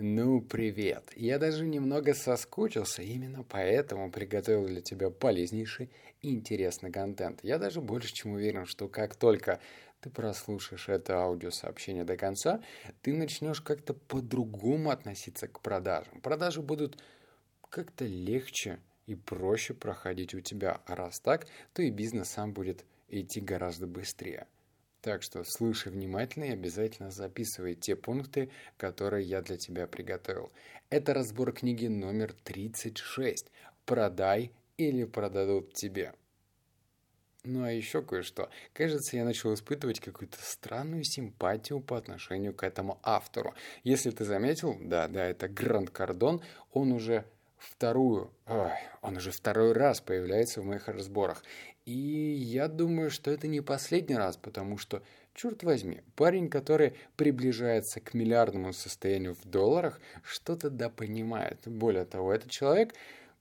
Ну, привет. Я даже немного соскучился, именно поэтому приготовил для тебя полезнейший и интересный контент. Я даже больше чем уверен, что как только ты прослушаешь это аудиосообщение до конца, ты начнешь как-то по-другому относиться к продажам. Продажи будут как-то легче и проще проходить у тебя. А раз так, то и бизнес сам будет идти гораздо быстрее. Так что слушай внимательно и обязательно записывай те пункты, которые я для тебя приготовил. Это разбор книги номер 36 «Продай или продадут тебе». Ну а еще кое-что. Кажется, я начал испытывать какую-то странную симпатию по отношению к этому автору. Если ты заметил, да, да, это Гранд Кардон, он уже вторую, ой, он уже второй раз появляется в моих разборах. И я думаю, что это не последний раз, потому что, черт возьми, парень, который приближается к миллиардному состоянию в долларах, что-то да понимает. Более того, этот человек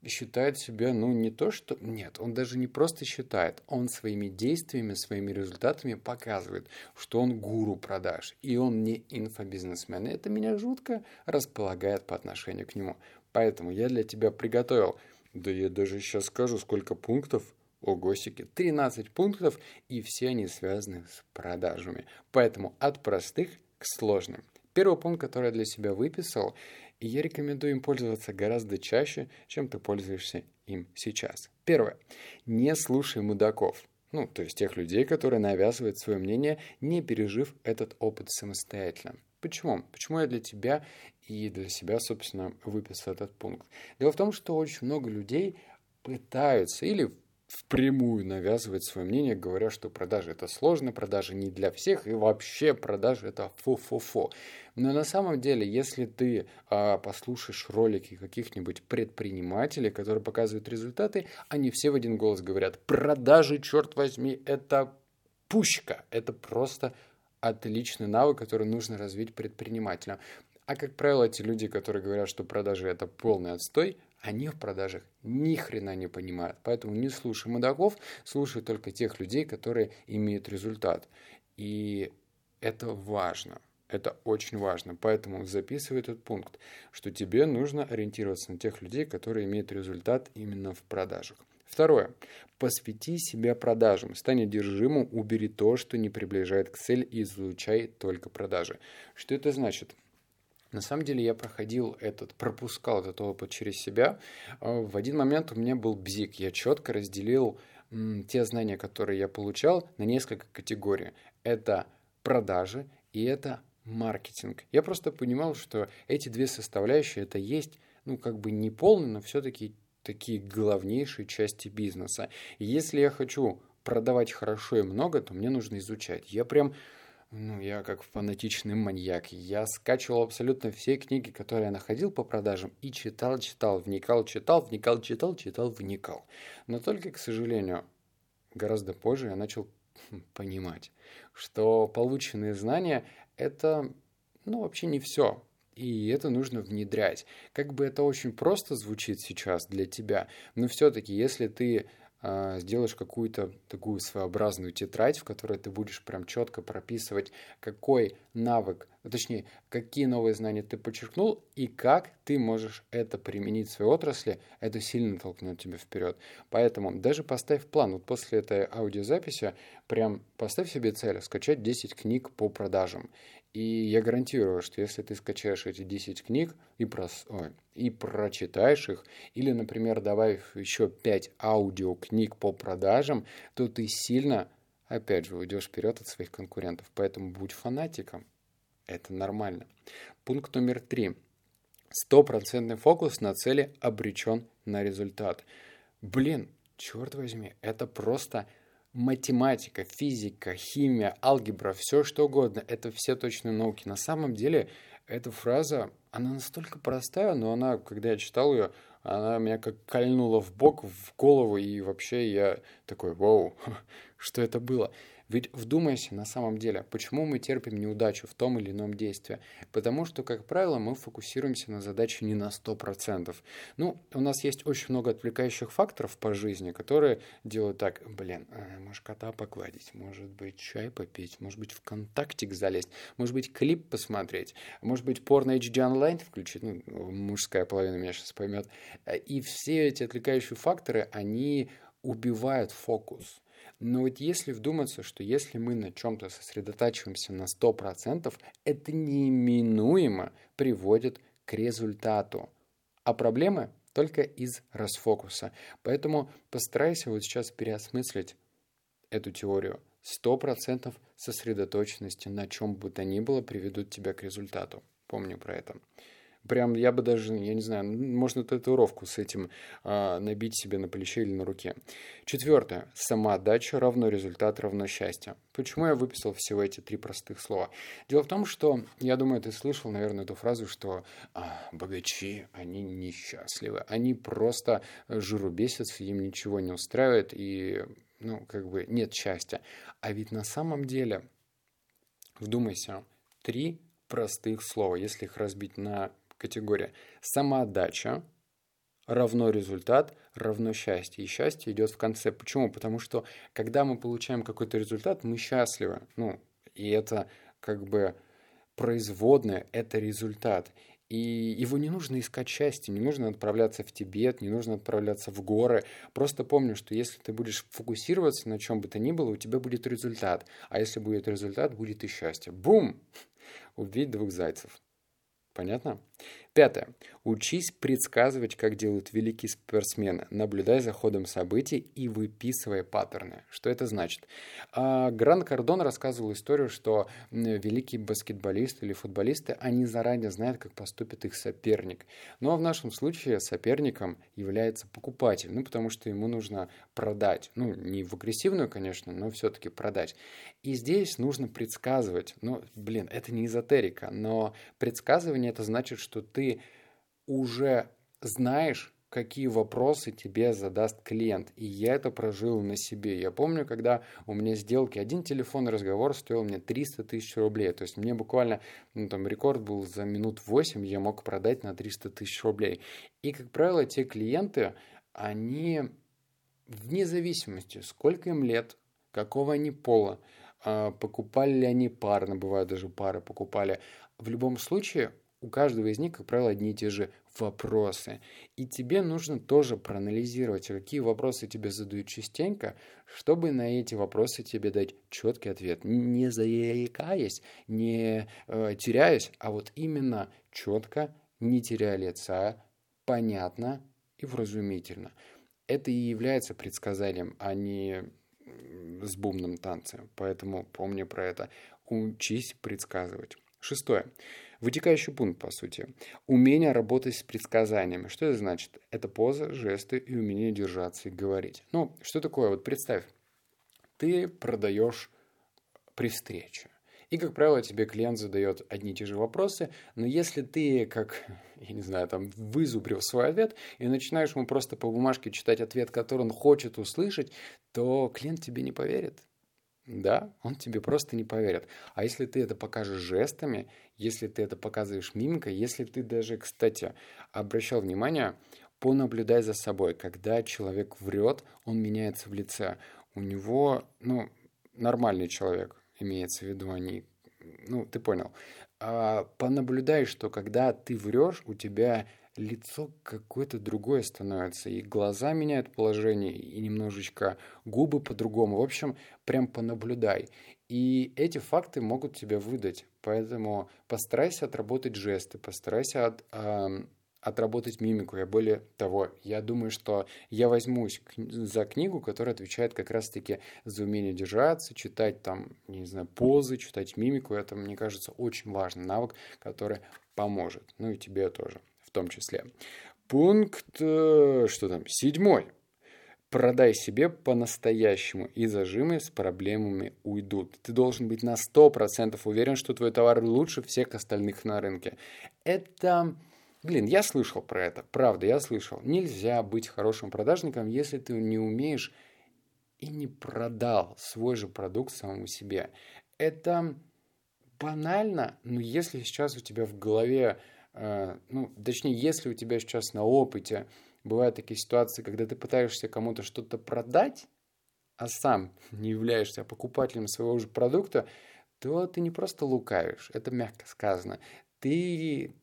считает себя, ну, не то что... Нет, он даже не просто считает, он своими действиями, своими результатами показывает, что он гуру продаж, и он не инфобизнесмен. И это меня жутко располагает по отношению к нему. Поэтому я для тебя приготовил, да я даже сейчас скажу, сколько пунктов, огосики, 13 пунктов, и все они связаны с продажами. Поэтому от простых к сложным. Первый пункт, который я для себя выписал, и я рекомендую им пользоваться гораздо чаще, чем ты пользуешься им сейчас. Первое. Не слушай мудаков. Ну, то есть тех людей, которые навязывают свое мнение, не пережив этот опыт самостоятельно. Почему? Почему я для тебя и для себя, собственно, выписал этот пункт? Дело в том, что очень много людей пытаются или впрямую навязывать свое мнение, говоря, что продажи это сложно, продажи не для всех, и вообще продажи это фу-фу-фу. Но на самом деле, если ты а, послушаешь ролики каких-нибудь предпринимателей, которые показывают результаты, они все в один голос говорят, продажи, черт возьми, это пушка, это просто отличный навык, который нужно развить предпринимателям. А как правило, эти люди, которые говорят, что продажи это полный отстой, они в продажах ни хрена не понимают. Поэтому не слушай мудаков, слушай только тех людей, которые имеют результат. И это важно. Это очень важно. Поэтому записывай этот пункт, что тебе нужно ориентироваться на тех людей, которые имеют результат именно в продажах. Второе. Посвяти себя продажам. Стань одержимым, убери то, что не приближает к цели и излучай только продажи. Что это значит? На самом деле я проходил этот, пропускал этот опыт через себя. А, в один момент у меня был бзик. Я четко разделил те знания, которые я получал, на несколько категорий. Это продажи и это маркетинг. Я просто понимал, что эти две составляющие это есть, ну, как бы не полные, но все-таки такие главнейшие части бизнеса. И если я хочу продавать хорошо и много, то мне нужно изучать. Я прям ну, я как фанатичный маньяк. Я скачивал абсолютно все книги, которые я находил по продажам, и читал, читал, вникал, читал, вникал, читал, читал, вникал. Но только, к сожалению, гораздо позже я начал понимать, что полученные знания – это, ну, вообще не все. И это нужно внедрять. Как бы это очень просто звучит сейчас для тебя, но все-таки, если ты сделаешь какую-то такую своеобразную тетрадь, в которой ты будешь прям четко прописывать, какой навык, а точнее, какие новые знания ты подчеркнул и как ты можешь это применить в своей отрасли, это сильно толкнет тебя вперед. Поэтому даже поставь план. Вот после этой аудиозаписи прям поставь себе цель скачать 10 книг по продажам. И я гарантирую, что если ты скачаешь эти 10 книг и, прос... Ой, и прочитаешь их, или, например, добавив еще 5 аудиокниг по продажам, то ты сильно, опять же, уйдешь вперед от своих конкурентов. Поэтому будь фанатиком. Это нормально. Пункт номер три. Стопроцентный фокус на цели обречен на результат. Блин, черт возьми, это просто математика, физика, химия, алгебра, все что угодно, это все точные науки. На самом деле эта фраза, она настолько простая, но она, когда я читал ее, она меня как кольнула в бок, в голову, и вообще я такой, вау, что это было? Ведь вдумайся на самом деле, почему мы терпим неудачу в том или ином действии? Потому что, как правило, мы фокусируемся на задаче не на 100%. Ну, у нас есть очень много отвлекающих факторов по жизни, которые делают так, блин, э, может кота погладить, может быть чай попить, может быть ВКонтактик залезть, может быть клип посмотреть, может быть порно HD онлайн включить, ну, мужская половина меня сейчас поймет. И все эти отвлекающие факторы, они убивают фокус. Но вот если вдуматься, что если мы на чем-то сосредотачиваемся на 100%, это неминуемо приводит к результату. А проблемы только из расфокуса. Поэтому постарайся вот сейчас переосмыслить эту теорию. 100% сосредоточенности на чем бы то ни было приведут тебя к результату. Помни про это. Прям я бы даже, я не знаю, можно татуировку с этим а, набить себе на плече или на руке. Четвертое. Самоотдача равно результат равно счастье. Почему я выписал всего эти три простых слова? Дело в том, что, я думаю, ты слышал, наверное, эту фразу, что а, богачи, они несчастливы. Они просто жиру бесятся, им ничего не устраивает и, ну, как бы нет счастья. А ведь на самом деле, вдумайся, три простых слова, если их разбить на категория. Самоотдача равно результат, равно счастье. И счастье идет в конце. Почему? Потому что когда мы получаем какой-то результат, мы счастливы. Ну, и это как бы производное, это результат. И его не нужно искать счастье, не нужно отправляться в Тибет, не нужно отправляться в горы. Просто помни, что если ты будешь фокусироваться на чем бы то ни было, у тебя будет результат. А если будет результат, будет и счастье. Бум! Убить двух зайцев. Понятно? Пятое. Учись предсказывать, как делают великие спортсмены, наблюдай за ходом событий и выписывая паттерны. Что это значит? А, Гран Кардон рассказывал историю, что великие баскетболисты или футболисты, они заранее знают, как поступит их соперник. Но ну, а в нашем случае соперником является покупатель, ну потому что ему нужно продать. Ну, не в агрессивную, конечно, но все-таки продать. И здесь нужно предсказывать. Ну, блин, это не эзотерика, но предсказывание это значит, что ты уже знаешь, какие вопросы тебе задаст клиент. И я это прожил на себе. Я помню, когда у меня сделки, один телефонный разговор стоил мне 300 тысяч рублей. То есть мне буквально, ну там рекорд был за минут 8, я мог продать на 300 тысяч рублей. И, как правило, те клиенты, они вне зависимости, сколько им лет, какого они пола, а, покупали ли они парно, бывают даже пары покупали. В любом случае, у каждого из них, как правило, одни и те же вопросы. И тебе нужно тоже проанализировать, какие вопросы тебе задают частенько, чтобы на эти вопросы тебе дать четкий ответ. Не заикаясь, не э, теряясь, а вот именно четко, не теряя лица, понятно и вразумительно. Это и является предсказанием, а не с бумным танцем. Поэтому помни про это. Учись предсказывать. Шестое. Вытекающий пункт, по сути. Умение работать с предсказаниями. Что это значит? Это поза, жесты и умение держаться и говорить. Ну, что такое? Вот представь, ты продаешь при встрече. И, как правило, тебе клиент задает одни и те же вопросы, но если ты, как, я не знаю, там, вызубрил свой ответ и начинаешь ему просто по бумажке читать ответ, который он хочет услышать, то клиент тебе не поверит да, он тебе просто не поверит. А если ты это покажешь жестами, если ты это показываешь мимикой, если ты даже, кстати, обращал внимание, понаблюдай за собой. Когда человек врет, он меняется в лице. У него, ну, нормальный человек, имеется в виду, они, ну, ты понял. А, понаблюдай, что когда ты врешь, у тебя лицо какое-то другое становится, и глаза меняют положение, и немножечко губы по-другому. В общем, прям понаблюдай. И эти факты могут тебя выдать. Поэтому постарайся отработать жесты, постарайся от, э, отработать мимику. Я более того, я думаю, что я возьмусь за книгу, которая отвечает как раз-таки за умение держаться, читать там, не знаю, позы, читать мимику. Это, мне кажется, очень важный навык, который поможет. Ну и тебе тоже том числе. Пункт, э, что там, седьмой. Продай себе по-настоящему, и зажимы с проблемами уйдут. Ты должен быть на 100% уверен, что твой товар лучше всех остальных на рынке. Это... Блин, я слышал про это, правда, я слышал. Нельзя быть хорошим продажником, если ты не умеешь и не продал свой же продукт самому себе. Это банально, но если сейчас у тебя в голове, ну, точнее, если у тебя сейчас на опыте бывают такие ситуации, когда ты пытаешься кому-то что-то продать, а сам не являешься покупателем своего же продукта, то ты не просто лукавишь, это мягко сказано. Ты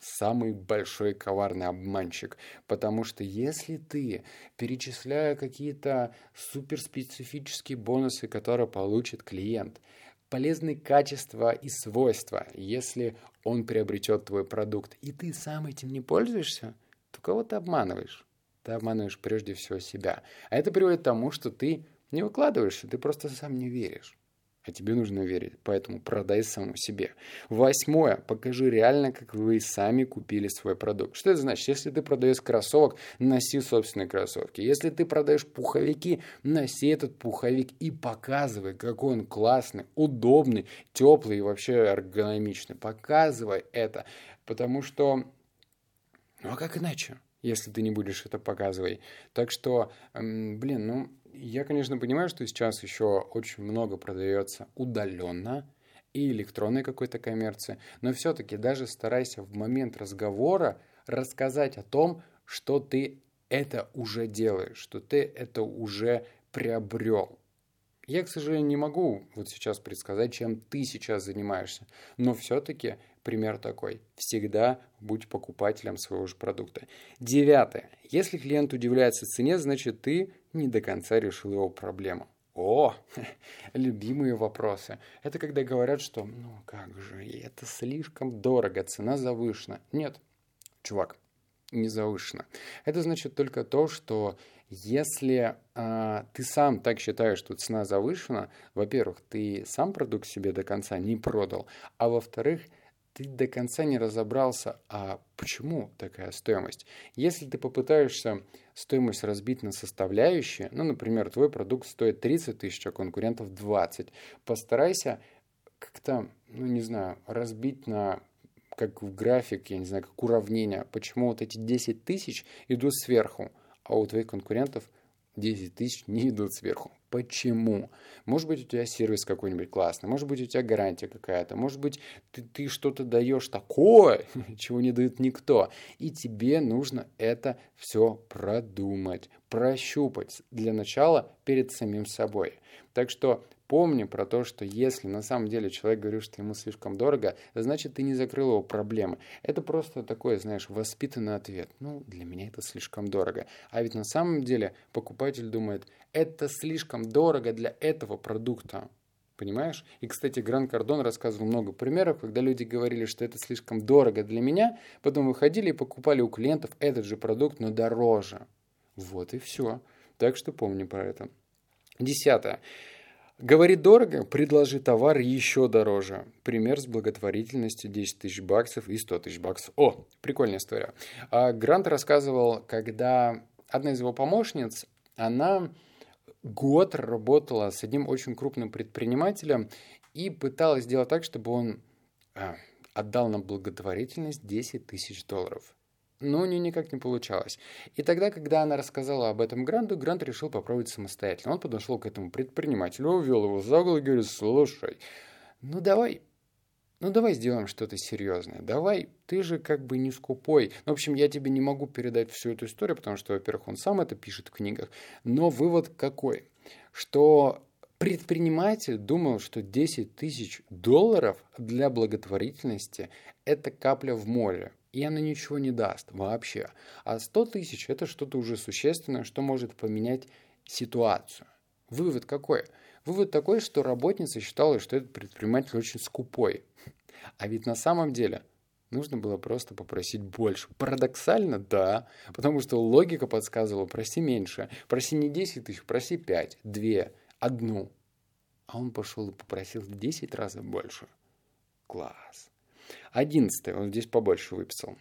самый большой коварный обманщик. Потому что если ты, перечисляя какие-то суперспецифические бонусы, которые получит клиент, полезные качества и свойства, если он приобретет твой продукт, и ты сам этим не пользуешься, то кого ты обманываешь? Ты обманываешь прежде всего себя. А это приводит к тому, что ты не выкладываешься, ты просто сам не веришь а тебе нужно верить. Поэтому продай самому себе. Восьмое. Покажи реально, как вы сами купили свой продукт. Что это значит? Если ты продаешь кроссовок, носи собственные кроссовки. Если ты продаешь пуховики, носи этот пуховик и показывай, какой он классный, удобный, теплый и вообще эргономичный. Показывай это. Потому что... Ну а как иначе? если ты не будешь это показывать. Так что, блин, ну, я, конечно, понимаю, что сейчас еще очень много продается удаленно и электронной какой-то коммерции, но все-таки даже старайся в момент разговора рассказать о том, что ты это уже делаешь, что ты это уже приобрел. Я, к сожалению, не могу вот сейчас предсказать, чем ты сейчас занимаешься, но все-таки пример такой. Всегда будь покупателем своего же продукта. Девятое. Если клиент удивляется цене, значит ты не до конца решил его проблему. О, любимые вопросы. Это когда говорят, что ну как же, это слишком дорого, цена завышена. Нет, чувак, не завышена. Это значит только то, что если э, ты сам так считаешь, что цена завышена, во-первых, ты сам продукт себе до конца не продал, а во-вторых, ты до конца не разобрался, а почему такая стоимость. Если ты попытаешься стоимость разбить на составляющие, ну, например, твой продукт стоит 30 тысяч, а конкурентов 20, постарайся как-то, ну, не знаю, разбить на как в графике, я не знаю, как уравнение, почему вот эти 10 тысяч идут сверху, а у твоих конкурентов 10 тысяч не идут сверху. Почему? Может быть, у тебя сервис какой-нибудь классный, может быть, у тебя гарантия какая-то, может быть, ты, ты что-то даешь такое, чего не дает никто. И тебе нужно это все продумать, прощупать для начала перед самим собой. Так что Помни про то, что если на самом деле человек говорит, что ему слишком дорого, значит, ты не закрыл его проблемы. Это просто такой, знаешь, воспитанный ответ. Ну, для меня это слишком дорого. А ведь на самом деле покупатель думает, это слишком дорого для этого продукта. Понимаешь? И, кстати, Гран Кардон рассказывал много примеров, когда люди говорили, что это слишком дорого для меня, потом выходили и покупали у клиентов этот же продукт, но дороже. Вот и все. Так что помни про это. Десятое. Говорит дорого, предложи товар еще дороже. Пример с благотворительностью 10 тысяч баксов и 100 тысяч баксов. О, прикольная история. А Грант рассказывал, когда одна из его помощниц, она год работала с одним очень крупным предпринимателем и пыталась сделать так, чтобы он а, отдал на благотворительность 10 тысяч долларов но у нее никак не получалось. И тогда, когда она рассказала об этом Гранту, Грант решил попробовать самостоятельно. Он подошел к этому предпринимателю, увел его за угол и говорит, слушай, ну давай, ну давай сделаем что-то серьезное, давай, ты же как бы не скупой. Ну, в общем, я тебе не могу передать всю эту историю, потому что, во-первых, он сам это пишет в книгах, но вывод какой? Что предприниматель думал, что 10 тысяч долларов для благотворительности – это капля в море и она ничего не даст вообще. А 100 тысяч – это что-то уже существенное, что может поменять ситуацию. Вывод какой? Вывод такой, что работница считала, что этот предприниматель очень скупой. А ведь на самом деле нужно было просто попросить больше. Парадоксально, да, потому что логика подсказывала, проси меньше. Проси не 10 тысяч, проси 5, 2, одну. А он пошел и попросил в 10 раз больше. Класс. Одиннадцатое, он здесь побольше выписал.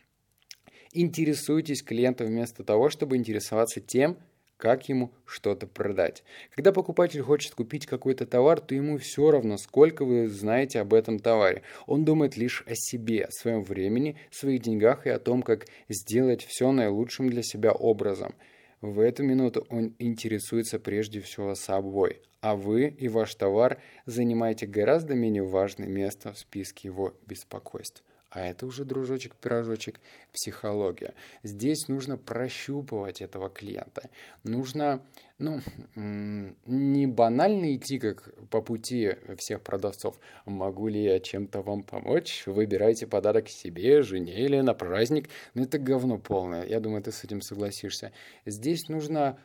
Интересуйтесь клиентом вместо того, чтобы интересоваться тем, как ему что-то продать. Когда покупатель хочет купить какой-то товар, то ему все равно, сколько вы знаете об этом товаре. Он думает лишь о себе, о своем времени, своих деньгах и о том, как сделать все наилучшим для себя образом. В эту минуту он интересуется прежде всего собой, а вы и ваш товар занимаете гораздо менее важное место в списке его беспокойств. А это уже, дружочек-пирожочек, психология. Здесь нужно прощупывать этого клиента. Нужно, ну, не банально идти как по пути всех продавцов. Могу ли я чем-то вам помочь? Выбирайте подарок себе, жене или на праздник. Но ну, это говно полное. Я думаю, ты с этим согласишься. Здесь нужно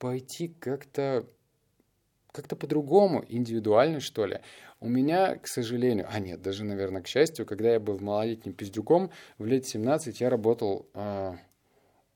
пойти как-то как-то по-другому, индивидуально, что ли. У меня, к сожалению, а нет, даже, наверное, к счастью, когда я был малолетним пиздюком, в лет 17 я работал, э,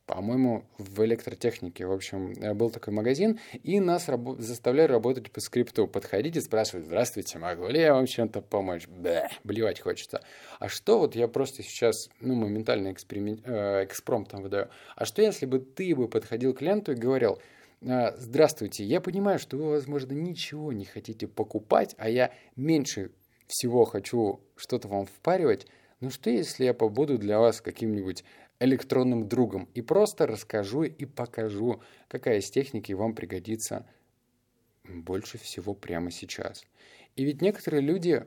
по-моему, в электротехнике. В общем, был такой магазин, и нас рабо- заставляли работать по скрипту. Подходить и спрашивать, здравствуйте, могу ли я вам чем-то помочь? Бэ, блевать хочется. А что вот я просто сейчас, ну, моментально эксперимент, э, экспромтом выдаю. А что если бы ты бы подходил к клиенту и говорил, а, здравствуйте, я понимаю, что вы, возможно, ничего не хотите покупать, а я меньше всего хочу что-то вам впаривать. Ну что, если я побуду для вас каким-нибудь электронным другом и просто расскажу и покажу, какая из техники вам пригодится больше всего прямо сейчас. И ведь некоторые люди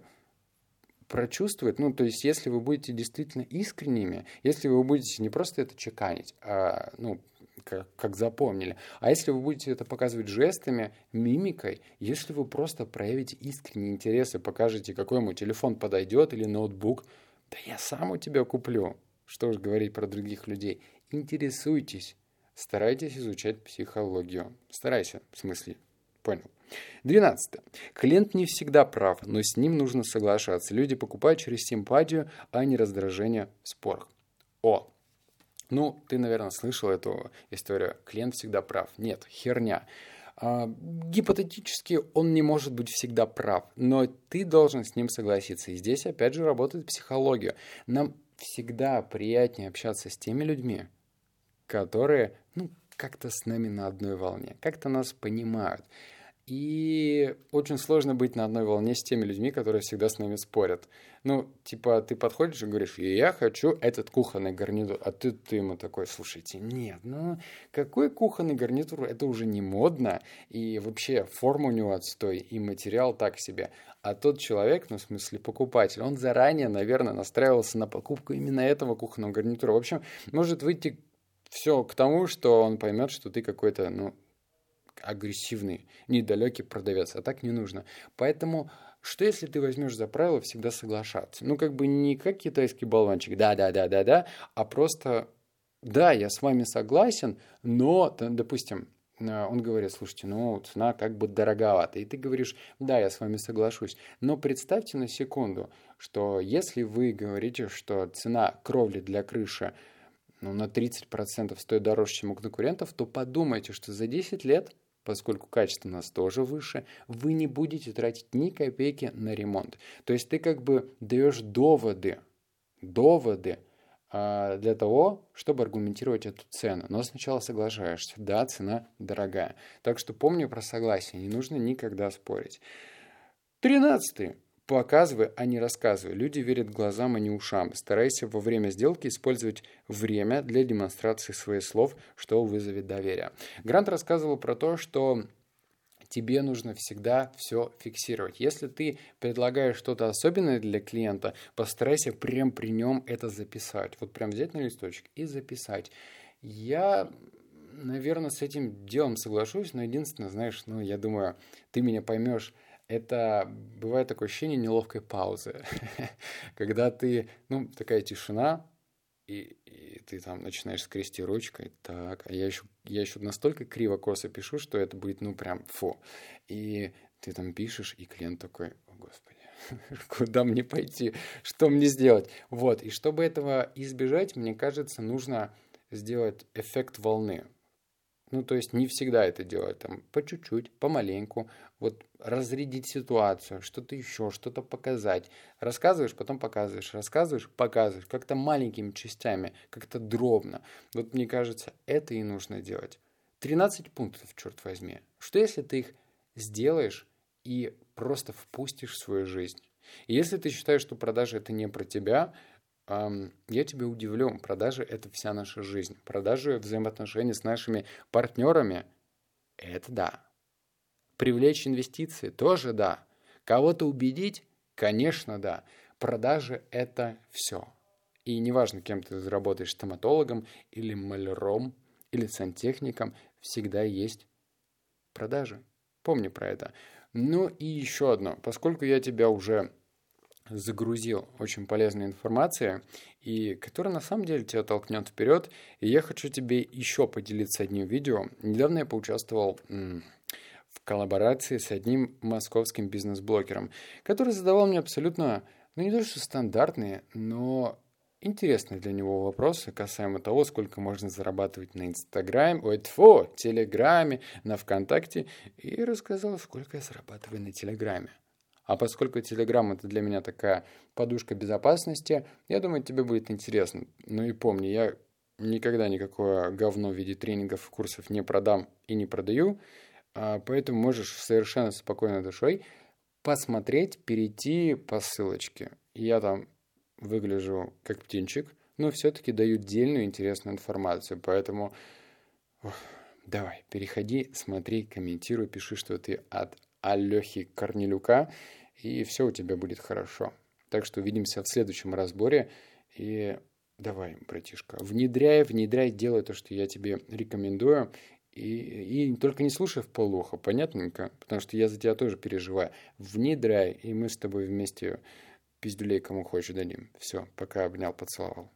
прочувствуют, ну, то есть, если вы будете действительно искренними, если вы будете не просто это чеканить, а, ну, как, как запомнили. А если вы будете это показывать жестами, мимикой, если вы просто проявите искренний интерес и покажете, какой ему телефон подойдет или ноутбук, да я сам у тебя куплю. Что уж говорить про других людей. Интересуйтесь. Старайтесь изучать психологию. Старайся, в смысле. Понял. Двенадцатое. Клиент не всегда прав, но с ним нужно соглашаться. Люди покупают через симпатию, а не раздражение в спорах. О, ну, ты, наверное, слышал эту историю. Клиент всегда прав. Нет, херня. А, гипотетически он не может быть всегда прав, но ты должен с ним согласиться. И здесь опять же работает психология. Нам всегда приятнее общаться с теми людьми, которые, ну, как-то с нами на одной волне, как-то нас понимают. И очень сложно быть на одной волне с теми людьми, которые всегда с нами спорят. Ну, типа, ты подходишь и говоришь, я хочу этот кухонный гарнитур, а ты, ты ему такой, слушайте, нет, ну, какой кухонный гарнитур, это уже не модно, и вообще форма у него отстой, и материал так себе. А тот человек, ну, в смысле, покупатель, он заранее, наверное, настраивался на покупку именно этого кухонного гарнитура. В общем, может выйти все к тому, что он поймет, что ты какой-то, ну, агрессивный, недалекий продавец, а так не нужно. Поэтому что если ты возьмешь за правило всегда соглашаться? Ну, как бы не как китайский болванчик, да-да-да-да-да, а просто, да, я с вами согласен, но, допустим, э, он говорит, слушайте, ну, цена как бы дороговата. И ты говоришь, да, я с вами соглашусь. Но представьте на секунду, что если вы говорите, что цена кровли для крыши ну, на 30% стоит дороже, чем у конкурентов, то подумайте, что за 10 лет поскольку качество у нас тоже выше, вы не будете тратить ни копейки на ремонт. То есть ты как бы даешь доводы, доводы а, для того, чтобы аргументировать эту цену. Но сначала соглашаешься. Да, цена дорогая. Так что помни про согласие. Не нужно никогда спорить. Тринадцатый. Показывай, а не рассказывай. Люди верят глазам, а не ушам. Старайся во время сделки использовать время для демонстрации своих слов, что вызовет доверие. Грант рассказывал про то, что тебе нужно всегда все фиксировать. Если ты предлагаешь что-то особенное для клиента, постарайся прям при нем это записать. Вот прям взять на листочек и записать. Я наверное, с этим делом соглашусь, но единственное, знаешь, ну, я думаю, ты меня поймешь, это бывает такое ощущение неловкой паузы, когда ты, ну, такая тишина, и, и ты там начинаешь скрести ручкой, так, а я еще, я еще настолько криво-косо пишу, что это будет, ну, прям фу. И ты там пишешь, и клиент такой, о, господи, куда мне пойти, что мне сделать? Вот, и чтобы этого избежать, мне кажется, нужно сделать эффект волны. Ну, то есть не всегда это делать, там, по чуть-чуть, помаленьку, вот разрядить ситуацию, что-то еще, что-то показать. Рассказываешь, потом показываешь, рассказываешь, показываешь, как-то маленькими частями, как-то дробно. Вот мне кажется, это и нужно делать. 13 пунктов, черт возьми. Что если ты их сделаешь и просто впустишь в свою жизнь? И если ты считаешь, что продажи это не про тебя, я тебя удивлю, продажи — это вся наша жизнь. Продажи, взаимоотношения с нашими партнерами — это да. Привлечь инвестиции — тоже да. Кого-то убедить — конечно, да. Продажи — это все. И неважно, кем ты заработаешь, стоматологом или маляром, или сантехником, всегда есть продажи. Помни про это. Ну и еще одно. Поскольку я тебя уже загрузил очень полезной информацией, и которая на самом деле тебя толкнет вперед. И я хочу тебе еще поделиться одним видео. Недавно я поучаствовал в коллаборации с одним московским бизнес-блогером, который задавал мне абсолютно, ну не то что стандартные, но интересные для него вопросы касаемо того, сколько можно зарабатывать на Инстаграме, ой, тьфу, Телеграме, на ВКонтакте, и рассказал, сколько я зарабатываю на Телеграме. А поскольку Telegram это для меня такая подушка безопасности, я думаю, тебе будет интересно. Ну и помни, я никогда никакое говно в виде тренингов, курсов не продам и не продаю, а, поэтому можешь совершенно спокойной душой посмотреть, перейти по ссылочке. Я там выгляжу как птенчик, но все-таки даю дельную интересную информацию, поэтому давай, переходи, смотри, комментируй, пиши, что ты от Алехи Корнелюка, и все у тебя будет хорошо. Так что увидимся в следующем разборе. И давай, братишка, внедряй, внедряй, делай то, что я тебе рекомендую. И, и только не слушай в полухо, понятненько? Потому что я за тебя тоже переживаю. Внедряй, и мы с тобой вместе пиздюлей кому хочешь дадим. Все, пока обнял, поцеловал.